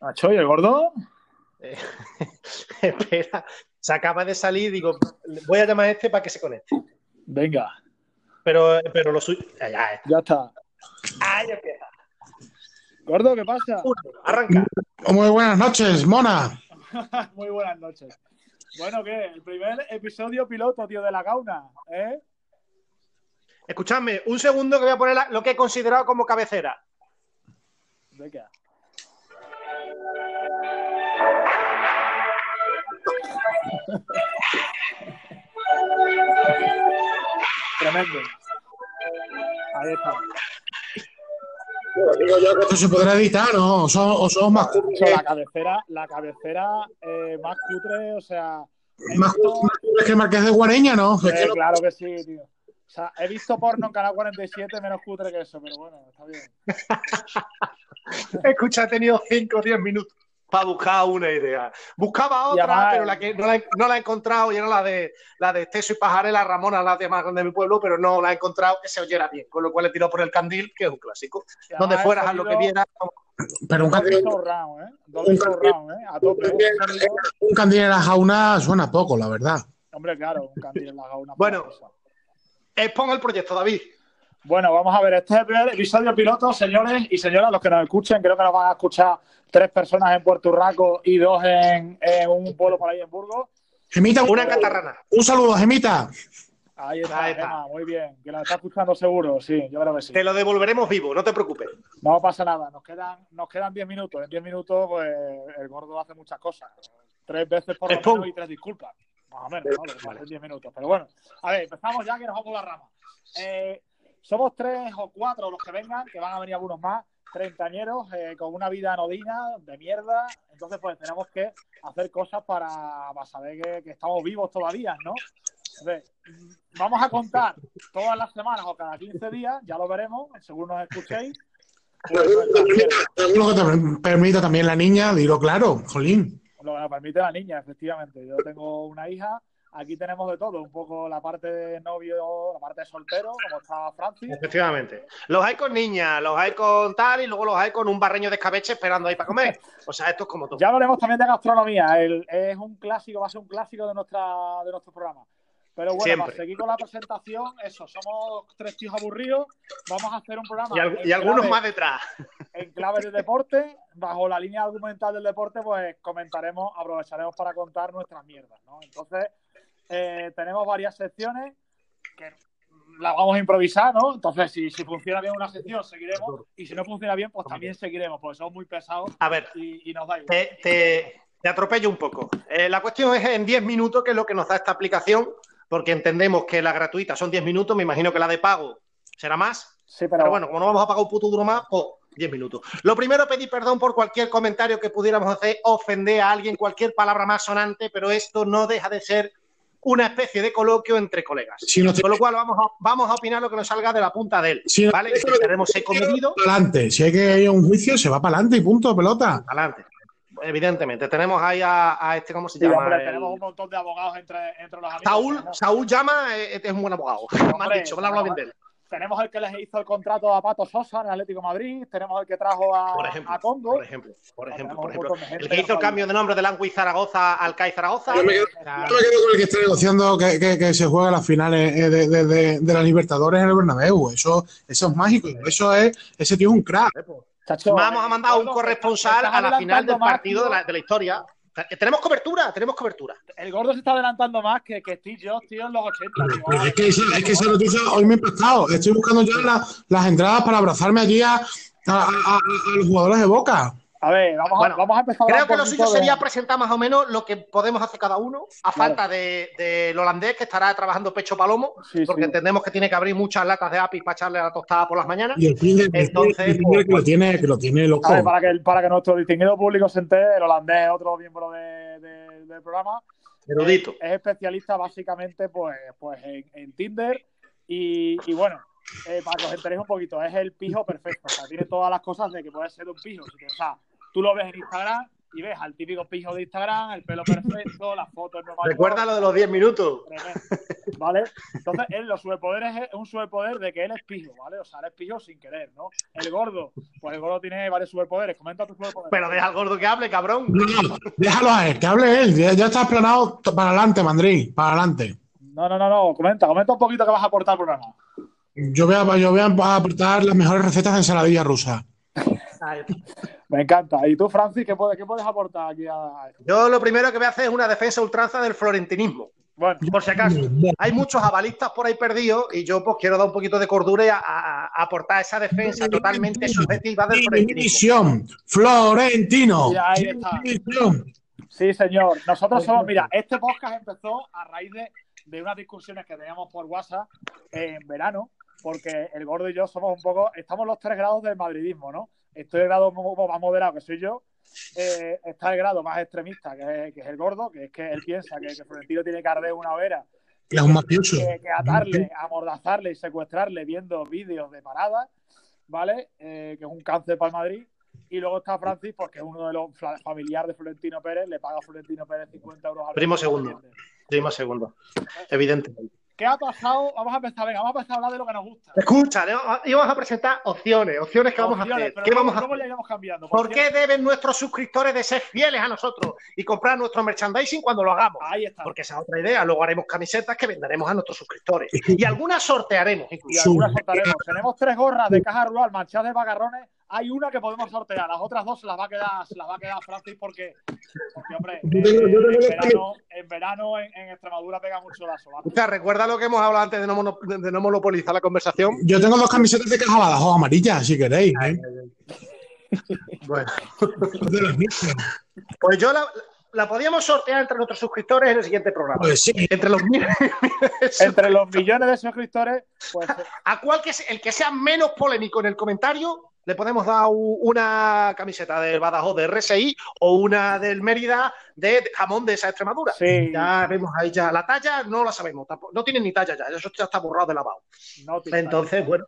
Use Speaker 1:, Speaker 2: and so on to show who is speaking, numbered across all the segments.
Speaker 1: Nacho, ¿y el gordo?
Speaker 2: Eh, espera, se acaba de salir, digo, voy a llamar a este para que se conecte.
Speaker 1: Venga.
Speaker 2: Pero, pero lo suyo. Ya, ya,
Speaker 1: ya está.
Speaker 2: Ahí empieza.
Speaker 1: Gordo, ¿qué pasa?
Speaker 2: arranca.
Speaker 3: Muy buenas noches, Mona.
Speaker 1: Muy buenas noches. Bueno, ¿qué? El primer episodio piloto, tío, de la gauna, ¿eh?
Speaker 2: Escuchadme, un segundo que voy a poner lo que he considerado como cabecera.
Speaker 1: Venga. Tremendo. Ahí está.
Speaker 3: digo yo que esto se podrá editar, ¿no? O somos, más
Speaker 1: cutres. La cabecera, la cabecera eh, más cutre, o sea.
Speaker 3: Más cutre que Marqués de Guareña, ¿no?
Speaker 1: Eh, claro que sí, tío. O sea, he visto porno en Canal 47 menos cutre que eso, pero bueno, está bien.
Speaker 2: Escucha, he tenido 5 o 10 minutos para buscar una idea. Buscaba otra, pero la que no la, he encontrado y era la de la de Esteso y Pajarela, Ramona, la de más de mi pueblo, pero no la he encontrado que se oyera bien. Con lo cual he tirado por el candil, que es un clásico. Donde fueras a lo que vieras.
Speaker 3: Pero un candil.
Speaker 1: ¿eh? Un, candil
Speaker 3: ¿eh? en la jauna suena poco, la verdad.
Speaker 1: Hombre, claro, un candil en la jauna.
Speaker 2: Bueno, expon el proyecto, David.
Speaker 1: Bueno, vamos a ver, este es el primer episodio piloto, señores y señoras, los que nos escuchen, creo que nos van a escuchar tres personas en Puerto Rico y dos en, un pueblo por ahí en Burgos.
Speaker 3: Gemita,
Speaker 2: una Catarrana.
Speaker 3: Un saludo, Gemita.
Speaker 1: Ahí está, muy bien. Que la está escuchando seguro, sí, yo creo que sí.
Speaker 2: Te lo devolveremos vivo, no te preocupes.
Speaker 1: No pasa nada, nos quedan, nos quedan diez minutos. En diez minutos, pues el gordo hace muchas cosas. Tres veces por lo menos y tres disculpas. Más o menos, ¿no? diez minutos. Pero bueno, a ver, empezamos ya que nos vamos a la rama. Eh, somos tres o cuatro los que vengan, que van a venir algunos más treintañeros eh, con una vida anodina, de mierda. Entonces, pues tenemos que hacer cosas para, saber que, estamos vivos todavía, ¿no? vamos a contar todas las semanas o cada 15 días, ya lo veremos, según nos escuchéis.
Speaker 3: Lo que te permita también la niña, digo claro, Jolín.
Speaker 1: Lo que permite la niña, efectivamente. Yo tengo una hija Aquí tenemos de todo, un poco la parte de novio, la parte de soltero, como está Francis.
Speaker 2: Efectivamente. Los hay con niñas, los hay con tal y luego los hay con un barreño de escabeche esperando ahí para comer. O sea, esto es como todo.
Speaker 1: Ya hablaremos también de gastronomía. es un clásico, va a ser un clásico de, nuestra, de nuestro programa. Pero bueno, para seguir con la presentación, eso, somos tres tíos aburridos. Vamos a hacer un programa.
Speaker 2: Y, algunos más detrás.
Speaker 1: En clave de deporte, bajo la línea argumental del deporte, pues comentaremos, aprovecharemos para contar nuestras mierdas, ¿no? Entonces, eh, tenemos varias secciones que la vamos a improvisar, ¿no? Entonces, si, funciona bien una sección, seguiremos. Y si no funciona bien, pues también seguiremos, porque somos muy pesados.
Speaker 2: A ver,
Speaker 1: y, nos da
Speaker 2: igual. Te, atropello un poco. Eh, la cuestión es en 10 minutos, que es lo que nos da esta aplicación, porque entendemos que la gratuita son 10 minutos, me imagino que la de pago será más.
Speaker 1: Sí, pero...
Speaker 2: bueno, como no vamos a pagar un puto duro más, pues 10 minutos. Lo primero, pedir perdón por cualquier comentario que pudiéramos hacer, ofender a alguien, cualquier palabra más sonante, pero esto no deja de ser una especie de coloquio entre colegas. Con lo cual vamos a, vamos a opinar lo que nos salga de la punta de él.
Speaker 3: Si
Speaker 2: ¿vale? Intentaremos ser comedido.
Speaker 3: Adelante. Si hay que ir a un juicio, se va para adelante y punto, pelota.
Speaker 2: Adelante. Evidentemente. Tenemos ahí a, este, ¿cómo se llama?
Speaker 1: Tenemos un montón de abogados entre, entre los amigos.
Speaker 2: Saúl, Saúl llama, eh, es un buen abogado. Me han dicho, me bien de él.
Speaker 1: Tenemos el que les hizo el contrato a Pato Sosa en Atlético Madrid, tenemos el que trajo a,
Speaker 2: por ejemplo,
Speaker 1: a Congo.
Speaker 2: Por ejemplo, por ejemplo, por ejemplo. El que hizo el cambio de nombre de Langui Zaragoza al CAI Zaragoza.
Speaker 3: Yo me, quedo, con el que está negociando que, que, se juegue las finales eh, de, de, de, de, la Libertadores en el Bernabéu. Eso, eso es mágico. Eso es, ese tío es un crack.
Speaker 2: Vamos a mandar un corresponsal a la final del partido de la, de la historia. Tenemos cobertura, tenemos cobertura.
Speaker 1: El gordo se está adelantando más que, que Steve Jobs, tío, en los 80.
Speaker 3: Tío. es que, es que esa noticia hoy me ha impactado. Estoy buscando ya las entradas para abrazarme allí a, a, los jugadores de Boca.
Speaker 1: A ver, vamos, a, vamos a empezar.
Speaker 2: Creo que lo suyo sería presentar más o menos lo que podemos hacer cada uno, a falta del de, holandés que estará trabajando pecho palomo, porque entendemos que tiene que abrir muchas latas de API para echarle la tostada por las mañanas.
Speaker 3: Y el fin de, Entonces, pues, que, lo tiene, que lo tiene loco.
Speaker 1: para, que, para que nuestro distinguido público se entere, el holandés otro miembro del programa.
Speaker 2: Erudito.
Speaker 1: Es, especialista básicamente pues, pues en, Tinder y, y bueno. Eh, para que os enteréis un poquito, es el pijo perfecto. O sea, tiene todas las cosas de que puede ser un pijo. o sea, tú lo ves en Instagram y ves al típico pijo de Instagram, el pelo perfecto, las fotos
Speaker 2: Recuerda lo de los 10 minutos.
Speaker 1: ¿Vale? Entonces, él, los superpoderes es un superpoder de que él es pijo, ¿vale? O sea, él es pijo sin querer, ¿no? El gordo, pues el gordo tiene varios superpoderes. Comenta tus superpoderes.
Speaker 2: Pero deja al gordo que hable, cabrón.
Speaker 3: No, déjalo a él, que hable él. Ya, está explanado para adelante, Mandrín, para adelante.
Speaker 1: No, no, no, no. Comenta, comenta un poquito que vas a aportar al programa.
Speaker 3: Yo voy a, yo voy a aportar las mejores recetas de ensaladilla rusa.
Speaker 1: Me encanta. ¿Y tú, Francis, qué puedes, qué puedes aportar aquí a
Speaker 2: Yo lo primero que voy a hacer es una defensa ultranza del florentinismo. Bueno, por si acaso. Hay muchos avalistas por ahí perdidos y yo pues quiero dar un poquito de cordura y a, aportar esa defensa totalmente subjetiva del florentinismo.
Speaker 3: Florentino.
Speaker 1: Sí, señor. Nosotros somos, mira, este podcast empezó a raíz de, de unas discusiones que teníamos por WhatsApp en verano, porque el gordo y yo somos un poco, estamos los tres grados del madridismo, ¿no? Estoy el grado más moderado que soy yo, eh, está el grado más extremista que es, el gordo, que es que él piensa que, que Florentino tiene que arder una vera.
Speaker 3: Que, un mafioso.
Speaker 1: Que, atarle, amordazarle y secuestrarle viendo vídeos de paradas, ¿vale? Eh, que es un cáncer para el Madrid. Y luego está Francis, porque es uno de los familiares de Florentino Pérez, le paga a Florentino Pérez 50 euros al
Speaker 2: Primo segundo. Primo segundo. Evidentemente.
Speaker 1: ¿Qué ha pasado? Vamos a empezar, venga, vamos a empezar a hablar de lo que nos gusta.
Speaker 2: Escucha, íbamos a presentar opciones, opciones que vamos a hacer. ¿Qué vamos a hacer?
Speaker 1: cambiando.
Speaker 2: ¿Por, qué deben nuestros suscriptores de ser fieles a nosotros y comprar nuestro merchandising cuando lo hagamos?
Speaker 1: Ahí está.
Speaker 2: Porque esa es otra idea. Luego haremos camisetas que venderemos a nuestros suscriptores. Y algunas sortearemos.
Speaker 1: Y algunas sortearemos. Tenemos tres gorras de caja rural manchadas de bagarrones hay una que podemos sortear, las otras dos se las va a quedar, se las va a quedar Francis porque, porque hombre, en, verano, en, Extremadura pega mucho la sola.
Speaker 2: recuerda lo que hemos hablado antes de no, de no monopolizar la conversación.
Speaker 3: Yo tengo dos camisetas de caja badajoz amarillas, si queréis. ¿eh?
Speaker 2: bueno. pues yo la, la podíamos sortear entre nuestros suscriptores en el siguiente programa.
Speaker 3: Pues sí.
Speaker 2: Entre los,
Speaker 1: entre los millones de suscriptores, pues.
Speaker 2: A cual que el que sea menos polémico en el comentario, le podemos dar una camiseta del Badajoz de RSI o una del Mérida de jamón de esa Extremadura.
Speaker 1: Sí.
Speaker 2: Ya vemos ahí ya. La talla no la sabemos, no tiene ni talla ya, eso ya está borrado de lavado. Entonces, bueno.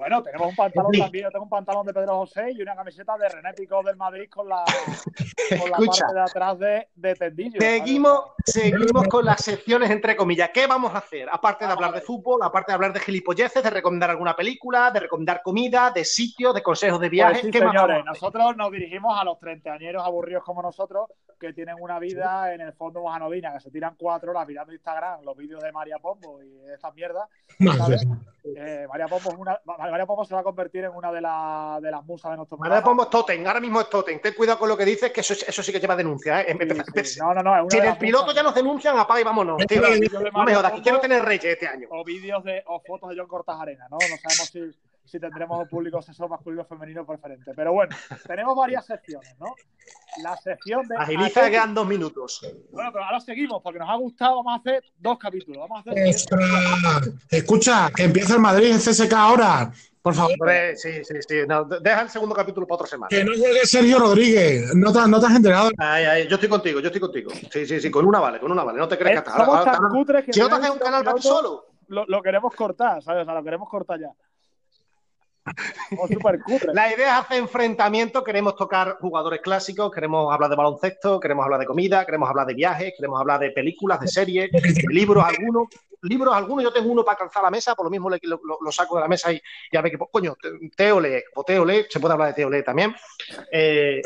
Speaker 1: Bueno, tenemos un pantalón también. Yo tengo un pantalón de Pedro José y una camiseta de René Pico del Madrid con la, con la parte de atrás de, de Tendillo.
Speaker 2: Seguimos, seguimos con las secciones entre comillas. ¿Qué vamos a hacer? Aparte de hablar de fútbol, aparte de hablar de gilipolleces, de recomendar alguna película, de recomendar comida, de sitios, de consejos de viaje.
Speaker 1: Pues señores, nosotros nos dirigimos a los treintañeros aburridos como nosotros, que tienen una vida en el fondo mojanodina, que se tiran cuatro horas mirando Instagram, los vídeos de María Pombo y estas mierdas. Eh, María Pombo es una María Pombo se va a convertir en una de, de las musas de nuestro
Speaker 2: María Pombo es Totem, ahora mismo es Totem. Ten cuidado con lo que dices, que eso, eso sí que lleva denuncia. ¿eh?
Speaker 1: No, no, no.
Speaker 2: Si en el piloto ya nos denuncian, apaga y vámonos. no me jodas, que quiero tener reyes este año.
Speaker 1: O vídeos de, o fotos de John Cortajarena, ¿no? No sabemos si si tendremos público sexo masculino o femenino preferente. Pero bueno, tenemos varias secciones, ¿no? La sección de.
Speaker 2: Agiliza, que quedan dos minutos.
Speaker 1: Bueno, pero ahora seguimos, porque nos ha gustado. Vamos a hacer dos capítulos. Vamos a hacer.
Speaker 3: Escucha, que empieza el Madrid en CSK ahora. Por favor.
Speaker 2: sí, sí, sí. deja el segundo capítulo para otra semana.
Speaker 3: Que no llegue Sergio Rodríguez. No te, no te has enterado.
Speaker 2: Ay, ay, yo estoy contigo, yo estoy contigo. Sí, sí, sí. Con una vale, con una vale. No te crees que
Speaker 1: hasta ahora,
Speaker 2: Si no te haces un canal para ti solo.
Speaker 1: Lo, lo, queremos cortar, ¿sabes? O sea, lo queremos cortar ya.
Speaker 2: La idea es hacer enfrentamiento, queremos tocar jugadores clásicos, queremos hablar de baloncesto, queremos hablar de comida, queremos hablar de viajes, queremos hablar de películas, de series, de libros algunos libros algunos, yo tengo uno para alcanzar la mesa, por lo mismo lo, lo, saco de la mesa y ya ve que, pues, coño, Teole, o Teole, se puede hablar de Teole también. Eh,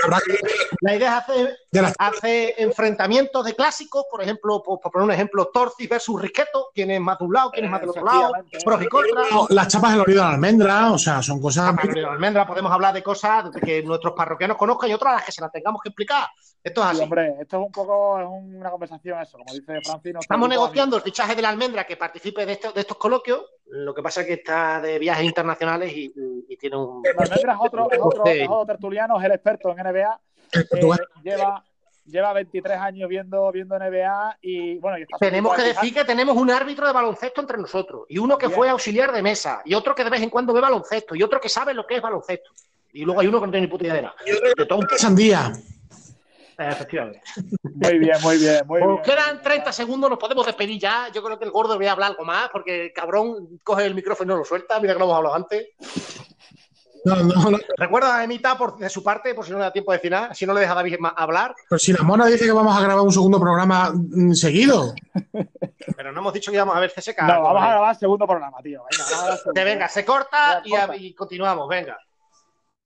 Speaker 2: la idea es hacer, enfrentamientos de clásicos, por ejemplo, por, poner un ejemplo, Torcis versus Risqueto, quién es más de un lado, quién es más del otro lado, pros y contras.
Speaker 3: Las chapas del oído de la almendra, o sea, son cosas...
Speaker 2: de la almendra, podemos hablar de cosas que nuestros parroquianos conozcan y otras a las que se las tengamos que explicar. Esto es así.
Speaker 1: hombre, esto es un poco es una conversación eso, como dice Francino.
Speaker 2: Estamos negociando el fichaje de la almendra que participe de estos, de estos coloquios. Lo que pasa es que está de viajes internacionales y, tiene un.
Speaker 1: La almendra es otro, es otro, es otro tertuliano, es el experto en NBA. Eh, lleva, lleva 23 años viendo, viendo NBA y bueno. Y
Speaker 2: tenemos que decir que tenemos un árbitro de baloncesto entre nosotros y uno que fue auxiliar de mesa y otro que de vez en cuando ve baloncesto y otro que sabe lo que es baloncesto. Y luego hay uno que no tiene ni puta idea de nada.
Speaker 3: De todo un sandía.
Speaker 2: Efectivamente.
Speaker 1: Muy bien, muy bien. Muy
Speaker 2: pues quedan 30 segundos, nos podemos despedir ya. Yo creo que el gordo voy a hablar algo más, porque el cabrón coge el micrófono y no lo suelta. Mira que lo hemos hablado antes. No, no, no. Recuerda a Emita por, de su parte, por si no le da tiempo de final, si no le deja a David hablar.
Speaker 3: Pero si la mona dice que vamos a grabar un segundo programa mm, seguido.
Speaker 2: Pero no hemos dicho que íbamos a ver CSK.
Speaker 1: No, vamos a grabar el segundo programa, tío.
Speaker 2: Venga, venga se corta y, y continuamos, venga.